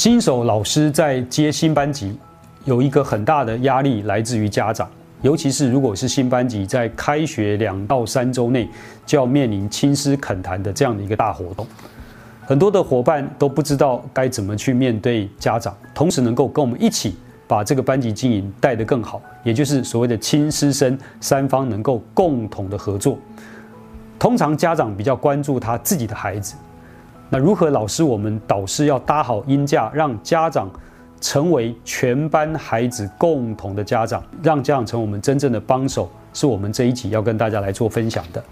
新手老师在接新班级，有一个很大的压力来自于家长，尤其是如果是新班级在开学两到三周内就要面临亲师恳谈的这样的一个大活动，很多的伙伴都不知道该怎么去面对家长，同时能够跟我们一起把这个班级经营带得更好，也就是所谓的亲师生三方能够共同的合作。通常家长比较关注他自己的孩子。那如何老师，我们导师要搭好音架，让家长成为全班孩子共同的家长，让家长成为我们真正的帮手，是我们这一集要跟大家来做分享的。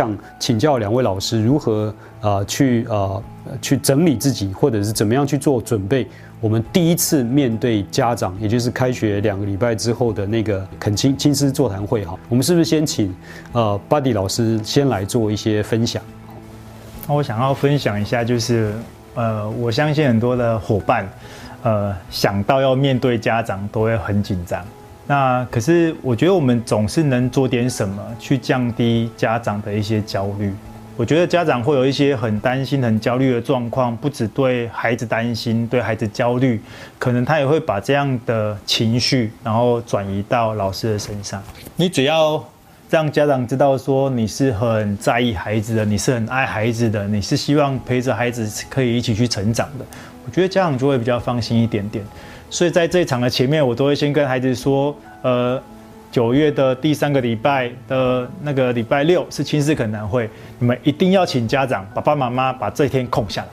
想请教两位老师，如何啊去啊去整理自己，或者是怎么样去做准备？我们第一次面对家长，也就是开学两个礼拜之后的那个恳亲亲师座谈会哈，我们是不是先请呃巴迪老师先来做一些分享？那我想要分享一下，就是呃，我相信很多的伙伴，呃，想到要面对家长都会很紧张。那可是我觉得我们总是能做点什么，去降低家长的一些焦虑。我觉得家长会有一些很担心、很焦虑的状况，不只对孩子担心，对孩子焦虑，可能他也会把这样的情绪，然后转移到老师的身上。你只要让家长知道说你是很在意孩子的，你是很爱孩子的，你是希望陪着孩子可以一起去成长的，我觉得家长就会比较放心一点点。所以在这一场的前面，我都会先跟孩子说，呃。九月的第三个礼拜的那个礼拜六是亲师恳谈会，你们一定要请家长、爸爸妈妈把这一天空下来，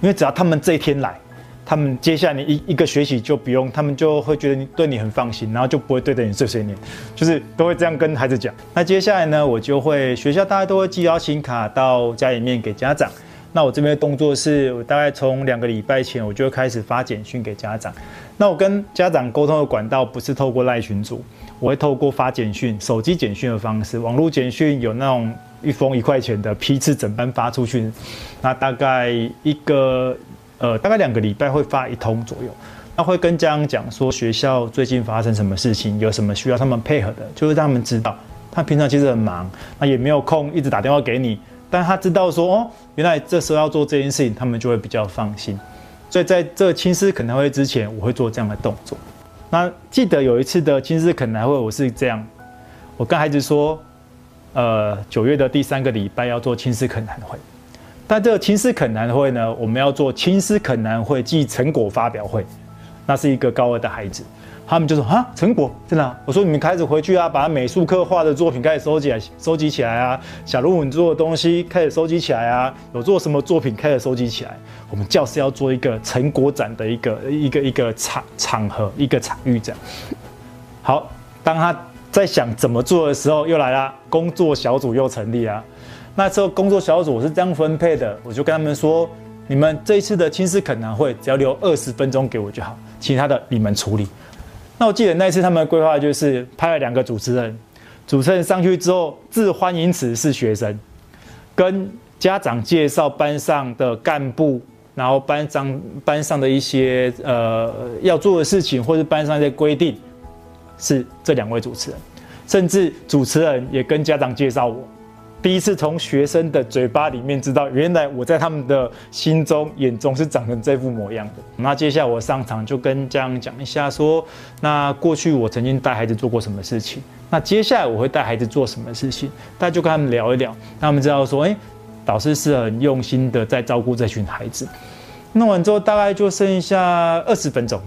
因为只要他们这一天来，他们接下来一一个学期就不用，他们就会觉得你对你很放心，然后就不会对着你碎碎念，就是都会这样跟孩子讲。那接下来呢，我就会学校大家都会寄邀请卡到家里面给家长。那我这边的动作是我大概从两个礼拜前我就开始发简讯给家长。那我跟家长沟通的管道不是透过赖群组。我会透过发简讯、手机简讯的方式，网络简讯有那种一封一块钱的批次整班发出去，那大概一个呃大概两个礼拜会发一通左右。那会跟家长讲说学校最近发生什么事情，有什么需要他们配合的，就是让他们知道。他平常其实很忙，那也没有空一直打电话给你，但他知道说哦，原来这时候要做这件事情，他们就会比较放心。所以在这亲师恳谈会之前，我会做这样的动作。那记得有一次的亲师恳谈会，我是这样，我跟孩子说，呃，九月的第三个礼拜要做亲师恳谈会，但这个亲师恳谈会呢，我们要做亲师恳谈会暨成果发表会，那是一个高二的孩子。他们就说啊，成果真的？我说你们开始回去啊，把美术课画的作品开始收集来，收集起来啊。小论文做的东西开始收集起来啊。有做什么作品开始收集起来。我们教室要做一个成果展的一个一个一个场场合，一个场域这样。好，当他在想怎么做的时候，又来了，工作小组又成立啊。那时候工作小组我是这样分配的，我就跟他们说，你们这一次的亲师恳谈会只要留二十分钟给我就好，其他的你们处理。那我记得那一次他们的规划就是派了两个主持人，主持人上去之后，致欢迎词是学生，跟家长介绍班上的干部，然后班长班上的一些呃要做的事情，或者班上一些规定，是这两位主持人，甚至主持人也跟家长介绍我。第一次从学生的嘴巴里面知道，原来我在他们的心中、眼中是长成这副模样的。那接下来我上场就跟家长讲一下，说那过去我曾经带孩子做过什么事情，那接下来我会带孩子做什么事情，大家就跟他们聊一聊，让他们知道说，哎，导师是很用心的在照顾这群孩子。弄完之后，大概就剩下二十分钟。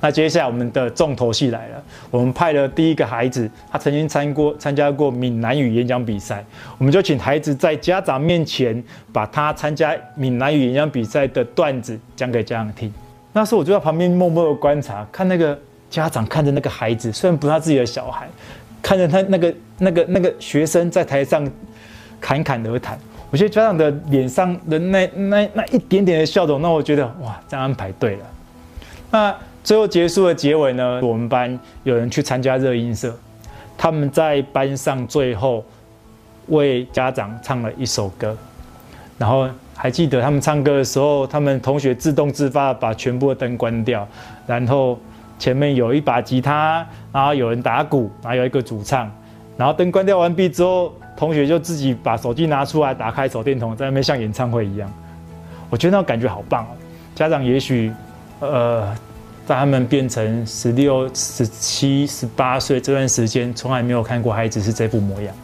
那接下来我们的重头戏来了，我们派了第一个孩子，他曾经参过参加过闽南语演讲比赛，我们就请孩子在家长面前把他参加闽南语演讲比赛的段子讲给家长听。那时候我就在旁边默默的观察，看那个家长看着那个孩子，虽然不是他自己的小孩，看着他那个那个那个学生在台上侃侃而谈，我觉得家长的脸上的那那那一点点的笑容，那我觉得哇，这样安排对了。那。最后结束的结尾呢？我们班有人去参加热音社，他们在班上最后为家长唱了一首歌，然后还记得他们唱歌的时候，他们同学自动自发把全部的灯关掉，然后前面有一把吉他，然后有人打鼓，然后有一个主唱，然后灯关掉完毕之后，同学就自己把手机拿出来，打开手电筒，在那边像演唱会一样。我觉得那种感觉好棒哦。家长也许，呃，在他们变成十六、十七、十八岁这段时间，从来没有看过孩子是这副模样。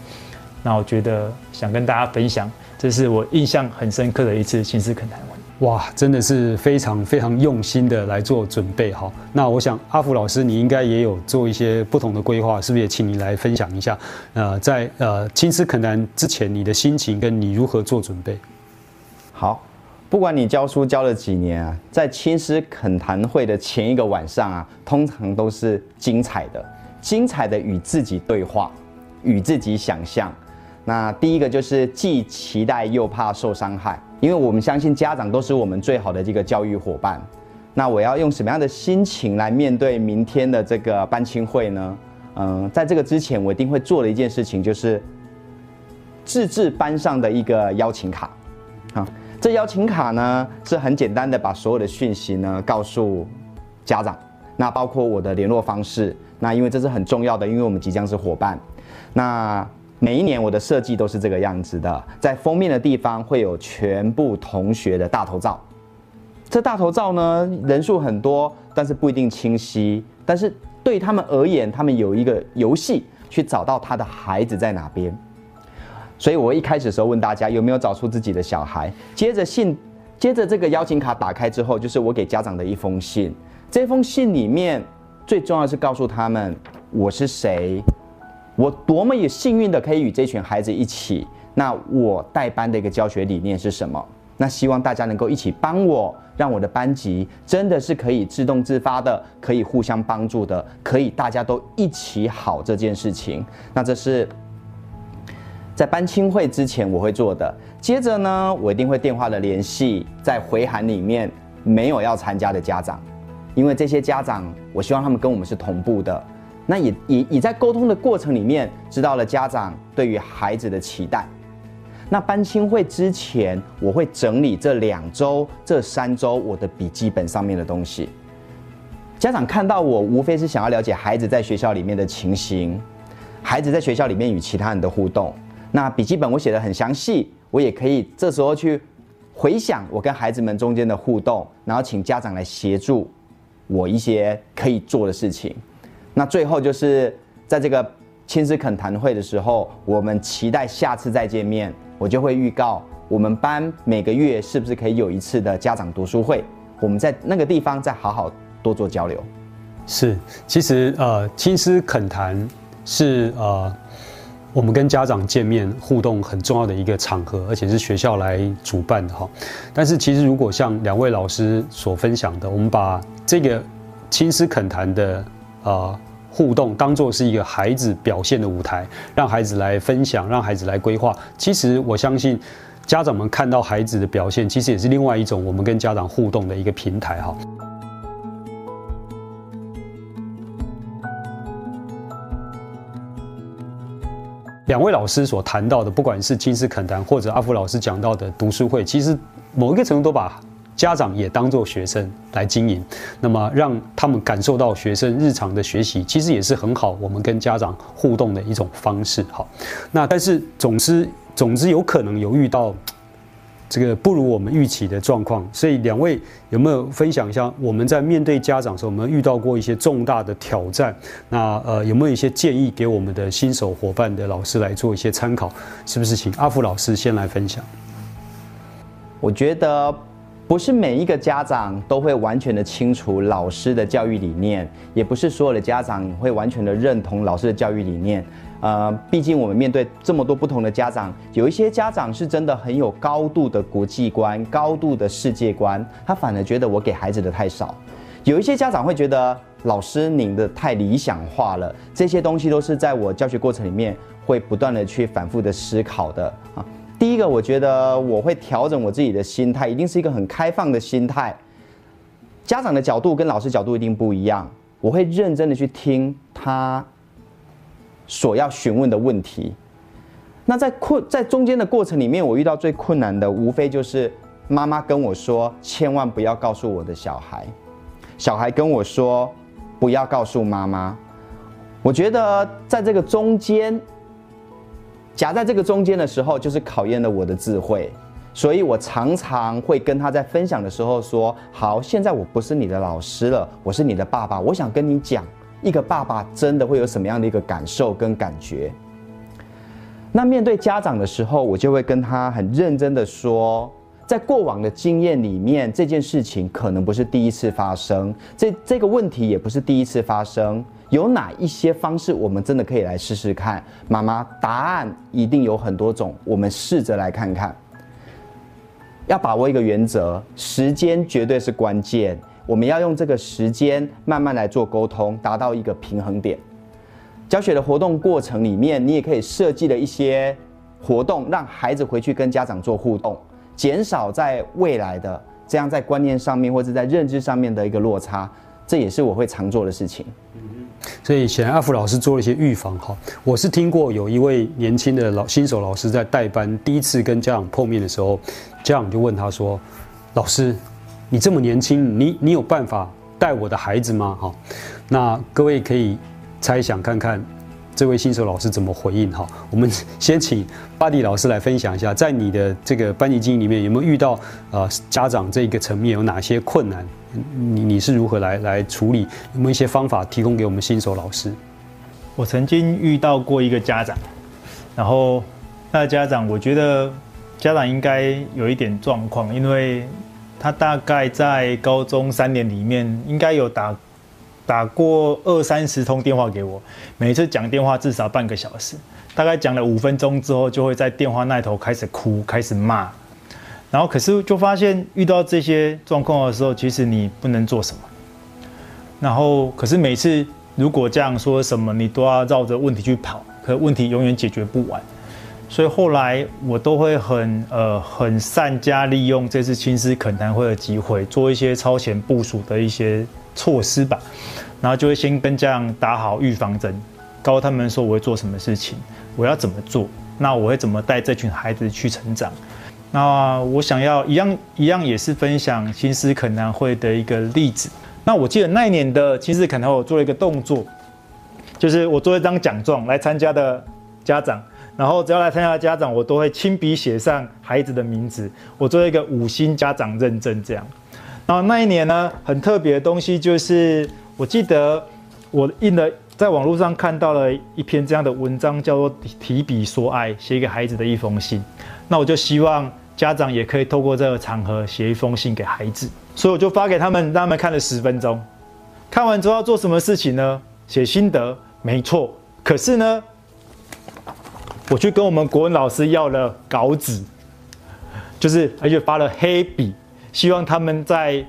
那我觉得想跟大家分享，这是我印象很深刻的一次亲子恳谈会。哇，真的是非常非常用心的来做准备哈。那我想阿福老师，你应该也有做一些不同的规划，是不是也请你来分享一下？呃，在呃亲师恳谈之前，你的心情跟你如何做准备？好。不管你教书教了几年啊，在亲师恳谈会的前一个晚上啊，通常都是精彩的，精彩的与自己对话，与自己想象。那第一个就是既期待又怕受伤害，因为我们相信家长都是我们最好的这个教育伙伴。那我要用什么样的心情来面对明天的这个班亲会呢？嗯，在这个之前，我一定会做的一件事情就是自制班上的一个邀请卡，啊。这邀请卡呢是很简单的，把所有的讯息呢告诉家长，那包括我的联络方式。那因为这是很重要的，因为我们即将是伙伴。那每一年我的设计都是这个样子的，在封面的地方会有全部同学的大头照。这大头照呢人数很多，但是不一定清晰。但是对他们而言，他们有一个游戏去找到他的孩子在哪边。所以，我一开始的时候问大家有没有找出自己的小孩。接着信，接着这个邀请卡打开之后，就是我给家长的一封信。这封信里面最重要是告诉他们我是谁，我多么也幸运的可以与这群孩子一起。那我带班的一个教学理念是什么？那希望大家能够一起帮我，让我的班级真的是可以自动自发的，可以互相帮助的，可以大家都一起好这件事情。那这是。在班亲会之前，我会做的。接着呢，我一定会电话的联系，在回函里面没有要参加的家长，因为这些家长，我希望他们跟我们是同步的。那也也也在沟通的过程里面，知道了家长对于孩子的期待。那班亲会之前，我会整理这两周、这三周我的笔记本上面的东西。家长看到我，无非是想要了解孩子在学校里面的情形，孩子在学校里面与其他人的互动。那笔记本我写的很详细，我也可以这时候去回想我跟孩子们中间的互动，然后请家长来协助我一些可以做的事情。那最后就是在这个亲子恳谈会的时候，我们期待下次再见面，我就会预告我们班每个月是不是可以有一次的家长读书会，我们在那个地方再好好多做交流。是，其实呃，亲师恳谈是呃。我们跟家长见面互动很重要的一个场合，而且是学校来主办的哈。但是其实如果像两位老师所分享的，我们把这个亲师恳谈的啊互动当做是一个孩子表现的舞台，让孩子来分享，让孩子来规划。其实我相信家长们看到孩子的表现，其实也是另外一种我们跟家长互动的一个平台哈。两位老师所谈到的，不管是金斯肯丹或者阿福老师讲到的读书会，其实某一个程度都把家长也当做学生来经营，那么让他们感受到学生日常的学习，其实也是很好我们跟家长互动的一种方式。好，那但是总之总之有可能有遇到。这个不如我们预期的状况，所以两位有没有分享一下？我们在面对家长的时候，我们遇到过一些重大的挑战，那呃有没有一些建议给我们的新手伙伴的老师来做一些参考？是不是请阿福老师先来分享？我觉得不是每一个家长都会完全的清楚老师的教育理念，也不是所有的家长会完全的认同老师的教育理念。呃，毕竟我们面对这么多不同的家长，有一些家长是真的很有高度的国际观、高度的世界观，他反而觉得我给孩子的太少；有一些家长会觉得老师您的太理想化了。这些东西都是在我教学过程里面会不断的去反复的思考的啊。第一个，我觉得我会调整我自己的心态，一定是一个很开放的心态。家长的角度跟老师角度一定不一样，我会认真的去听他。所要询问的问题，那在困在中间的过程里面，我遇到最困难的，无非就是妈妈跟我说，千万不要告诉我的小孩，小孩跟我说，不要告诉妈妈。我觉得在这个中间，夹在这个中间的时候，就是考验了我的智慧。所以我常常会跟他在分享的时候说：“好，现在我不是你的老师了，我是你的爸爸。我想跟你讲，一个爸爸真的会有什么样的一个感受跟感觉。”那面对家长的时候，我就会跟他很认真的说，在过往的经验里面，这件事情可能不是第一次发生，这这个问题也不是第一次发生。有哪一些方式，我们真的可以来试试看？妈妈，答案一定有很多种，我们试着来看看。要把握一个原则，时间绝对是关键。我们要用这个时间慢慢来做沟通，达到一个平衡点。教学的活动过程里面，你也可以设计了一些活动，让孩子回去跟家长做互动，减少在未来的这样在观念上面或者在认知上面的一个落差。这也是我会常做的事情。所以显然阿福老师做了一些预防哈。我是听过有一位年轻的老新手老师在带班第一次跟家长碰面的时候，家长就问他说：“老师，你这么年轻，你你有办法带我的孩子吗？”哈，那各位可以猜想看看。这位新手老师怎么回应？哈，我们 先请巴迪老师来分享一下，在你的这个班级经营里面，有没有遇到呃家长这一个层面有哪些困难？你你是如何来来处理？有没有一些方法提供给我们新手老师？我曾经遇到过一个家长，然后那个家长，我觉得家长应该有一点状况，因为他大概在高中三年里面应该有打。打过二三十通电话给我，每次讲电话至少半个小时，大概讲了五分钟之后，就会在电话那头开始哭，开始骂。然后可是就发现遇到这些状况的时候，其实你不能做什么。然后可是每次如果这样说什么，你都要绕着问题去跑，可问题永远解决不完。所以后来我都会很呃很善加利用这次青师恳谈会的机会，做一些超前部署的一些。措施吧，然后就会先跟家长打好预防针，告诉他们说我会做什么事情，我要怎么做，那我会怎么带这群孩子去成长。那我想要一样一样也是分享新思可能会的一个例子。那我记得那一年的新思可能我做了一个动作，就是我做一张奖状来参加的家长，然后只要来参加的家长，我都会亲笔写上孩子的名字，我做一个五星家长认证这样。然后那一年呢，很特别的东西就是，我记得我印了，在网络上看到了一篇这样的文章，叫做“提笔说爱”，写给孩子的一封信。那我就希望家长也可以透过这个场合写一封信给孩子，所以我就发给他们，让他们看了十分钟。看完之后要做什么事情呢？写心得，没错。可是呢，我去跟我们国文老师要了稿纸，就是而且发了黑笔。希望他们在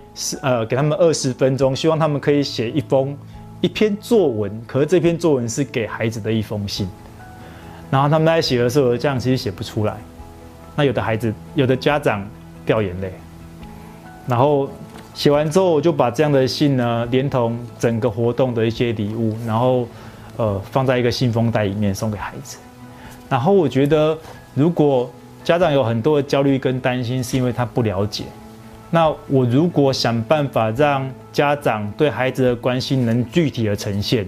呃给他们二十分钟，希望他们可以写一封一篇作文。可是这篇作文是给孩子的一封信，然后他们在写的时候，这样其实写不出来。那有的孩子，有的家长掉眼泪。然后写完之后，我就把这样的信呢，连同整个活动的一些礼物，然后呃放在一个信封袋里面送给孩子。然后我觉得，如果家长有很多的焦虑跟担心，是因为他不了解。那我如果想办法让家长对孩子的关心能具体的呈现，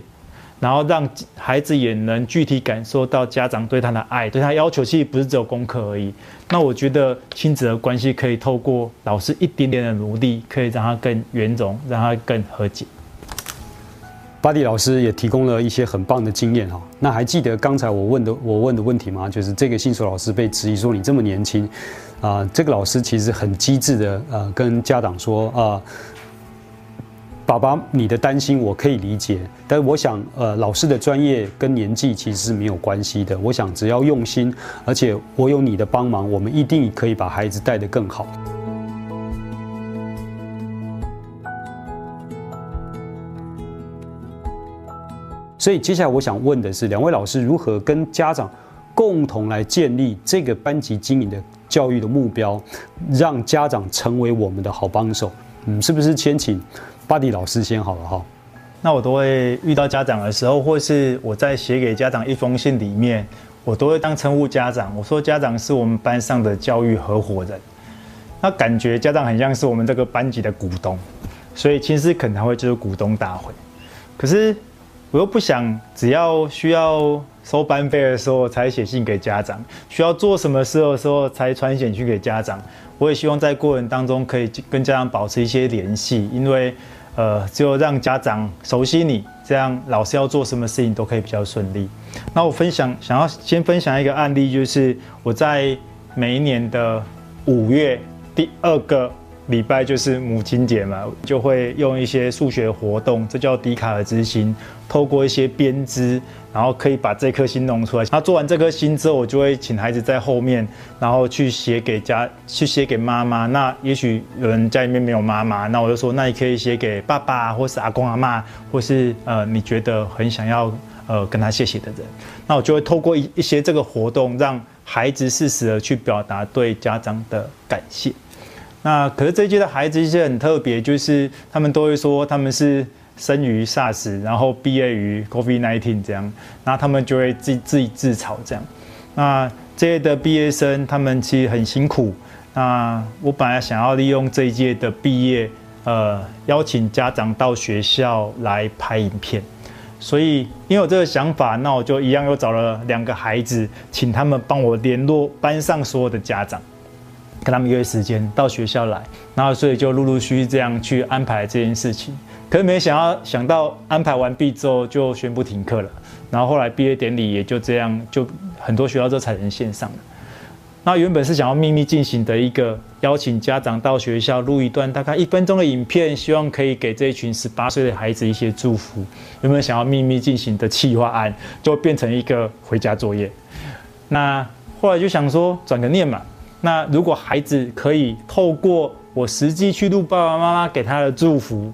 然后让孩子也能具体感受到家长对他的爱，对他要求其实不是只有功课而已。那我觉得亲子的关系可以透过老师一点点的努力，可以让他更圆融，让他更和解。巴蒂老师也提供了一些很棒的经验哈。那还记得刚才我问的我问的问题吗？就是这个新手老师被质疑说你这么年轻。啊，这个老师其实很机智的，呃，跟家长说啊，爸爸，你的担心我可以理解，但我想，呃，老师的专业跟年纪其实是没有关系的。我想只要用心，而且我有你的帮忙，我们一定可以把孩子带得更好。所以接下来我想问的是，两位老师如何跟家长共同来建立这个班级经营的？教育的目标，让家长成为我们的好帮手。嗯，是不是先请巴迪老师先好了哈？那我都会遇到家长的时候，或是我在写给家长一封信里面，我都会当称呼家长。我说家长是我们班上的教育合伙人，那感觉家长很像是我们这个班级的股东，所以其实可能会就是股东大会。可是我又不想只要需要。收班费的时候才写信给家长，需要做什么事的时候才传简讯给家长。我也希望在过程当中可以跟家长保持一些联系，因为呃，只有让家长熟悉你，这样老师要做什么事情都可以比较顺利。那我分享想要先分享一个案例，就是我在每一年的五月第二个。礼拜就是母亲节嘛，就会用一些数学活动，这叫笛卡尔之心，透过一些编织，然后可以把这颗心弄出来。那做完这颗心之后，我就会请孩子在后面，然后去写给家，去写给妈妈。那也许有人家里面没有妈妈，那我就说，那你可以写给爸爸，或是阿公阿妈，或是呃你觉得很想要呃跟他谢谢的人。那我就会透过一一些这个活动，让孩子适时的去表达对家长的感谢。那可是这一届的孩子一些很特别，就是他们都会说他们是生于 SARS，然后毕业于 COVID-19 这样，那他们就会自自己自嘲这样。那这届的毕业生他们其实很辛苦。那我本来想要利用这一届的毕业，呃，邀请家长到学校来拍影片。所以因为有这个想法，那我就一样又找了两个孩子，请他们帮我联络班上所有的家长。跟他们约时间到学校来，然后所以就陆陆续续这样去安排这件事情。可是没想到，想到安排完毕之后就宣布停课了。然后后来毕业典礼也就这样，就很多学校都采成线上了。那原本是想要秘密进行的一个邀请家长到学校录一段大概一分钟的影片，希望可以给这一群十八岁的孩子一些祝福。原本想要秘密进行的企划案，就变成一个回家作业。那后来就想说转个念嘛。那如果孩子可以透过我实际去录爸爸妈妈给他的祝福，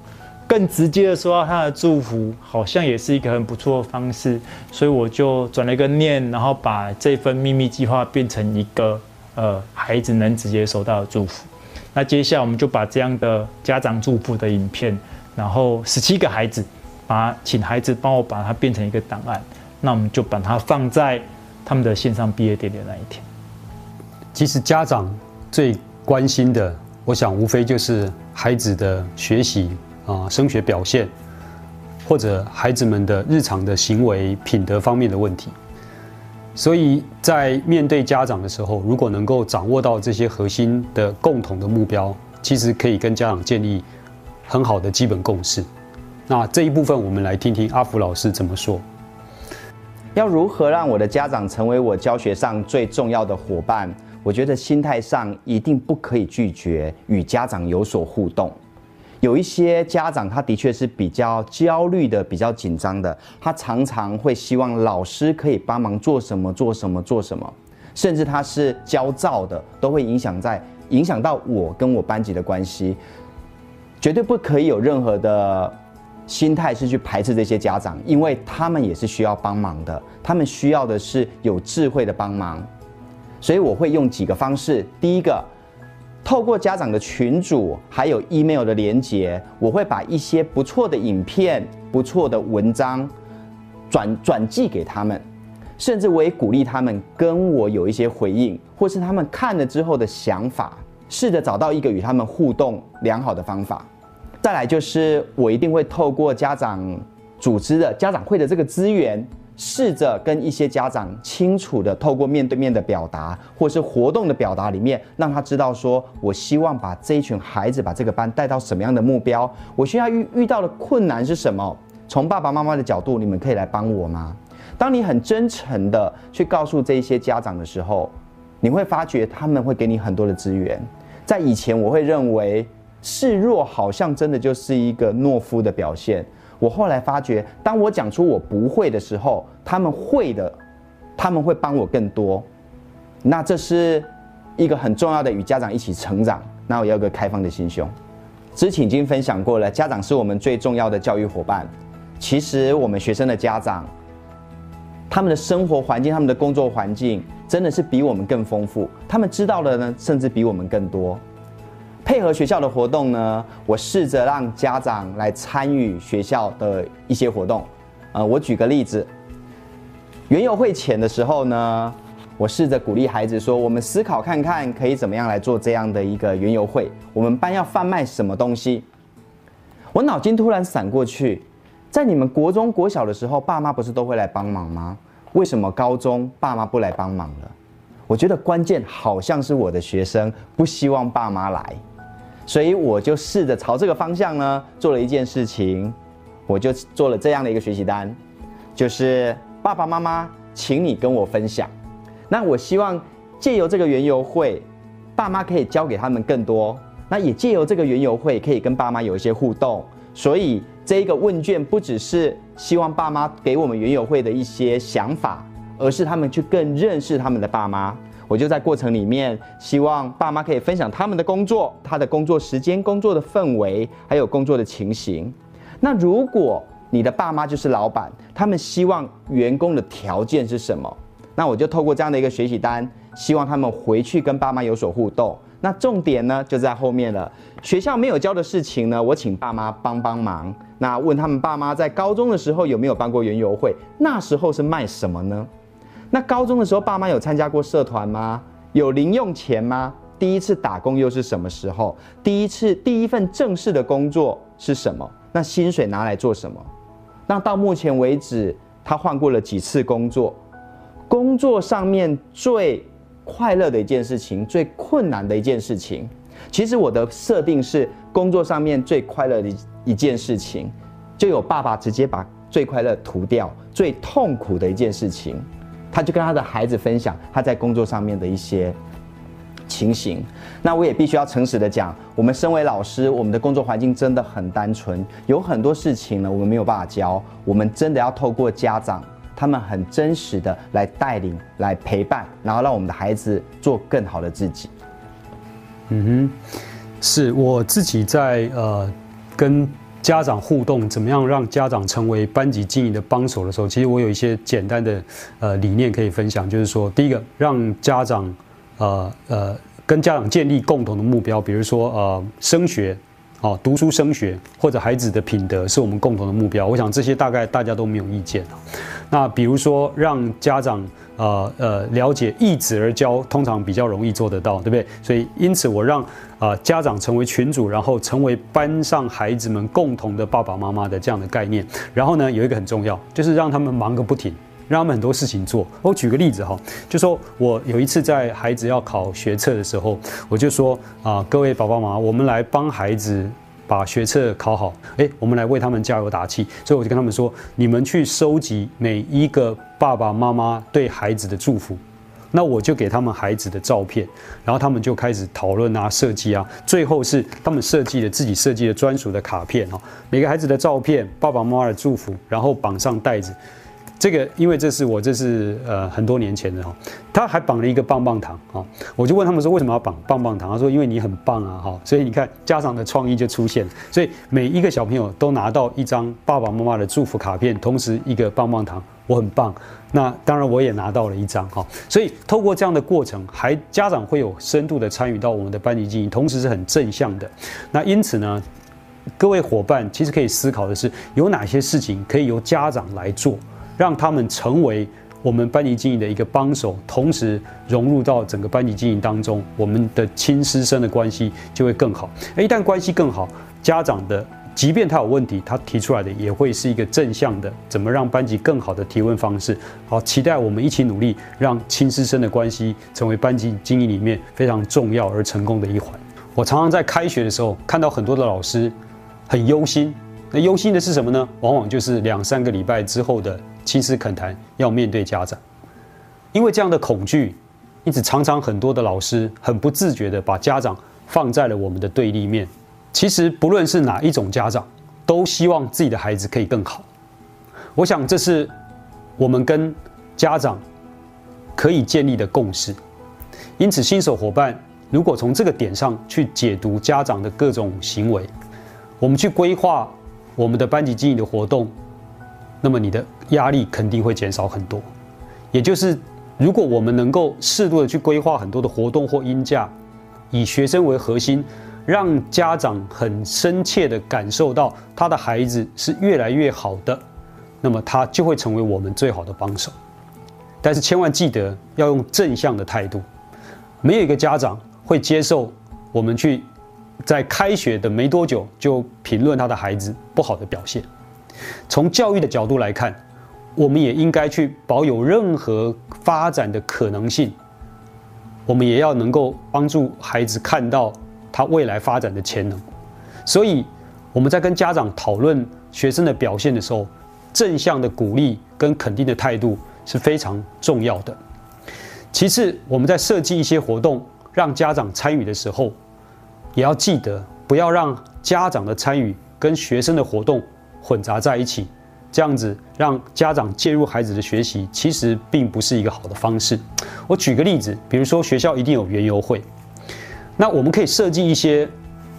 更直接的收到他的祝福，好像也是一个很不错的方式。所以我就转了一个念，然后把这份秘密计划变成一个呃孩子能直接收到的祝福。那接下来我们就把这样的家长祝福的影片，然后十七个孩子，把请孩子帮我把它变成一个档案。那我们就把它放在他们的线上毕业典礼那一天。其实家长最关心的，我想无非就是孩子的学习啊、升学表现，或者孩子们的日常的行为品德方面的问题。所以在面对家长的时候，如果能够掌握到这些核心的共同的目标，其实可以跟家长建立很好的基本共识。那这一部分，我们来听听阿福老师怎么说。要如何让我的家长成为我教学上最重要的伙伴？我觉得心态上一定不可以拒绝与家长有所互动。有一些家长他的确是比较焦虑的、比较紧张的，他常常会希望老师可以帮忙做什么、做什么、做什么，甚至他是焦躁的，都会影响在影响到我跟我班级的关系。绝对不可以有任何的心态是去排斥这些家长，因为他们也是需要帮忙的，他们需要的是有智慧的帮忙。所以我会用几个方式。第一个，透过家长的群组，还有 email 的连接，我会把一些不错的影片、不错的文章转转寄给他们，甚至我也鼓励他们跟我有一些回应，或是他们看了之后的想法，试着找到一个与他们互动良好的方法。再来就是，我一定会透过家长组织的家长会的这个资源。试着跟一些家长清楚的透过面对面的表达，或是活动的表达里面，让他知道说，我希望把这一群孩子，把这个班带到什么样的目标，我需要遇遇到的困难是什么？从爸爸妈妈的角度，你们可以来帮我吗？当你很真诚的去告诉这一些家长的时候，你会发觉他们会给你很多的资源。在以前，我会认为示弱好像真的就是一个懦夫的表现。我后来发觉，当我讲出我不会的时候，他们会的，他们会帮我更多。那这是一个很重要的与家长一起成长。那我要个开放的心胸。之前已经分享过了，家长是我们最重要的教育伙伴。其实我们学生的家长，他们的生活环境、他们的工作环境，真的是比我们更丰富。他们知道的呢，甚至比我们更多。配合学校的活动呢，我试着让家长来参与学校的一些活动。呃，我举个例子，园游会前的时候呢，我试着鼓励孩子说：“我们思考看看，可以怎么样来做这样的一个园游会？我们班要贩卖什么东西？”我脑筋突然闪过去，在你们国中、国小的时候，爸妈不是都会来帮忙吗？为什么高中爸妈不来帮忙了？我觉得关键好像是我的学生不希望爸妈来，所以我就试着朝这个方向呢做了一件事情，我就做了这样的一个学习单，就是爸爸妈妈，请你跟我分享。那我希望借由这个园游会，爸妈可以教给他们更多，那也借由这个园游会可以跟爸妈有一些互动。所以这一个问卷不只是希望爸妈给我们园游会的一些想法。而是他们去更认识他们的爸妈。我就在过程里面，希望爸妈可以分享他们的工作、他的工作时间、工作的氛围，还有工作的情形。那如果你的爸妈就是老板，他们希望员工的条件是什么？那我就透过这样的一个学习单，希望他们回去跟爸妈有所互动。那重点呢就在后面了。学校没有教的事情呢，我请爸妈帮帮忙。那问他们爸妈在高中的时候有没有办过园游会？那时候是卖什么呢？那高中的时候，爸妈有参加过社团吗？有零用钱吗？第一次打工又是什么时候？第一次第一份正式的工作是什么？那薪水拿来做什么？那到目前为止，他换过了几次工作？工作上面最快乐的一件事情，最困难的一件事情，其实我的设定是工作上面最快乐的一件事情，就有爸爸直接把最快乐涂掉，最痛苦的一件事情。他就跟他的孩子分享他在工作上面的一些情形。那我也必须要诚实的讲，我们身为老师，我们的工作环境真的很单纯，有很多事情呢，我们没有办法教。我们真的要透过家长，他们很真实的来带领、来陪伴，然后让我们的孩子做更好的自己。嗯哼，是我自己在呃跟。家长互动怎么样让家长成为班级经营的帮手的时候，其实我有一些简单的呃理念可以分享，就是说，第一个让家长呃呃跟家长建立共同的目标，比如说呃升学。哦，读书升学或者孩子的品德是我们共同的目标。我想这些大概大家都没有意见那比如说让家长呃呃了解易子而教，通常比较容易做得到，对不对？所以因此我让啊家长成为群主，然后成为班上孩子们共同的爸爸妈妈的这样的概念。然后呢，有一个很重要，就是让他们忙个不停。让他们很多事情做。我举个例子哈，就说我有一次在孩子要考学测的时候，我就说啊，各位爸爸妈妈，我们来帮孩子把学测考好。哎，我们来为他们加油打气。所以我就跟他们说，你们去收集每一个爸爸妈妈对孩子的祝福。那我就给他们孩子的照片，然后他们就开始讨论啊、设计啊。最后是他们设计了自己设计的专属的卡片哈，每个孩子的照片、爸爸妈妈的祝福，然后绑上袋子。这个，因为这是我这是呃很多年前的哈，他还绑了一个棒棒糖啊，我就问他们说为什么要绑棒棒糖？他说因为你很棒啊哈，所以你看家长的创意就出现了，所以每一个小朋友都拿到一张爸爸妈妈的祝福卡片，同时一个棒棒糖，我很棒。那当然我也拿到了一张哈，所以透过这样的过程，还家长会有深度的参与到我们的班级经营，同时是很正向的。那因此呢，各位伙伴其实可以思考的是，有哪些事情可以由家长来做。让他们成为我们班级经营的一个帮手，同时融入到整个班级经营当中，我们的亲师生的关系就会更好。一旦关系更好，家长的即便他有问题，他提出来的也会是一个正向的，怎么让班级更好的提问方式。好，期待我们一起努力，让亲师生的关系成为班级经营里面非常重要而成功的一环。我常常在开学的时候看到很多的老师很忧心，那忧心的是什么呢？往往就是两三个礼拜之后的。亲师恳谈要面对家长，因为这样的恐惧，因此常常很多的老师很不自觉的把家长放在了我们的对立面。其实不论是哪一种家长，都希望自己的孩子可以更好。我想这是我们跟家长可以建立的共识。因此，新手伙伴如果从这个点上去解读家长的各种行为，我们去规划我们的班级经营的活动。那么你的压力肯定会减少很多，也就是如果我们能够适度的去规划很多的活动或音价，以学生为核心，让家长很深切地感受到他的孩子是越来越好的，那么他就会成为我们最好的帮手。但是千万记得要用正向的态度，没有一个家长会接受我们去在开学的没多久就评论他的孩子不好的表现。从教育的角度来看，我们也应该去保有任何发展的可能性。我们也要能够帮助孩子看到他未来发展的潜能。所以我们在跟家长讨论学生的表现的时候，正向的鼓励跟肯定的态度是非常重要的。其次，我们在设计一些活动让家长参与的时候，也要记得不要让家长的参与跟学生的活动混杂在一起，这样子让家长介入孩子的学习，其实并不是一个好的方式。我举个例子，比如说学校一定有园游会，那我们可以设计一些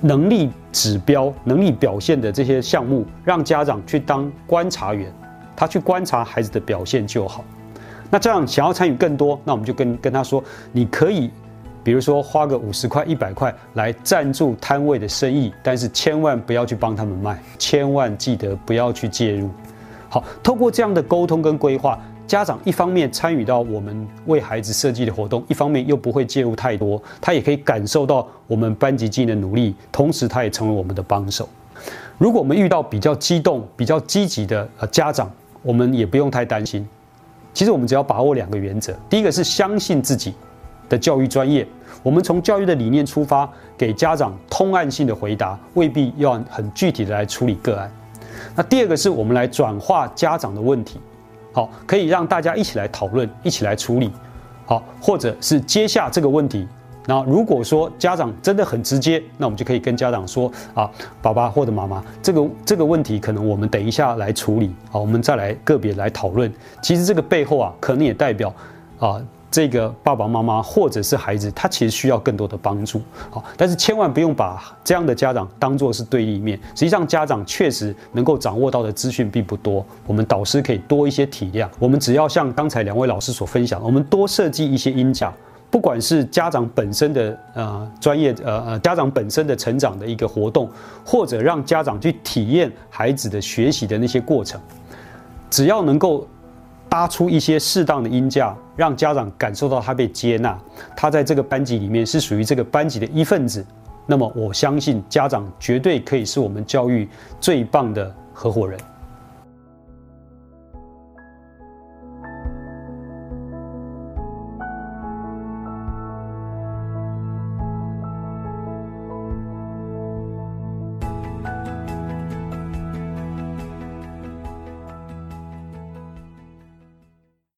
能力指标、能力表现的这些项目，让家长去当观察员，他去观察孩子的表现就好。那这样想要参与更多，那我们就跟跟他说，你可以，比如说花个五十块、一百块来赞助摊位的生意，但是千万不要去帮他们卖，千万记得不要去介入。好，透过这样的沟通跟规划，家长一方面参与到我们为孩子设计的活动，一方面又不会介入太多，他也可以感受到我们班级经营的努力，同时他也成为我们的帮手。如果我们遇到比较激动、比较积极的呃家长，我们也不用太担心。其实我们只要把握两个原则，第一个是相信自己的教育专业，我们从教育的理念出发，给家长通案性的回答，未必要很具体的来处理个案。那第二个是我们来转化家长的问题，好，可以让大家一起来讨论，一起来处理，好，或者是接下这个问题。那如果说家长真的很直接，那我们就可以跟家长说啊，爸爸或者妈妈，这个这个问题可能我们等一下来处理，好，我们再来个别来讨论。其实这个背后啊，可能也代表啊，这个爸爸妈妈或者是孩子，他其实需要更多的帮助，好，但是千万不用把这样的家长当做是对立面。实际上，家长确实能够掌握到的资讯并不多，我们导师可以多一些体谅。我们只要像刚才两位老师所分享，我们多设计一些音架。不管是家长本身的呃专业呃呃家长本身的成长的一个活动，或者让家长去体验孩子的学习的那些过程，只要能够搭出一些适当的音架，让家长感受到他被接纳，他在这个班级里面是属于这个班级的一份子，那么我相信家长绝对可以是我们教育最棒的合伙人。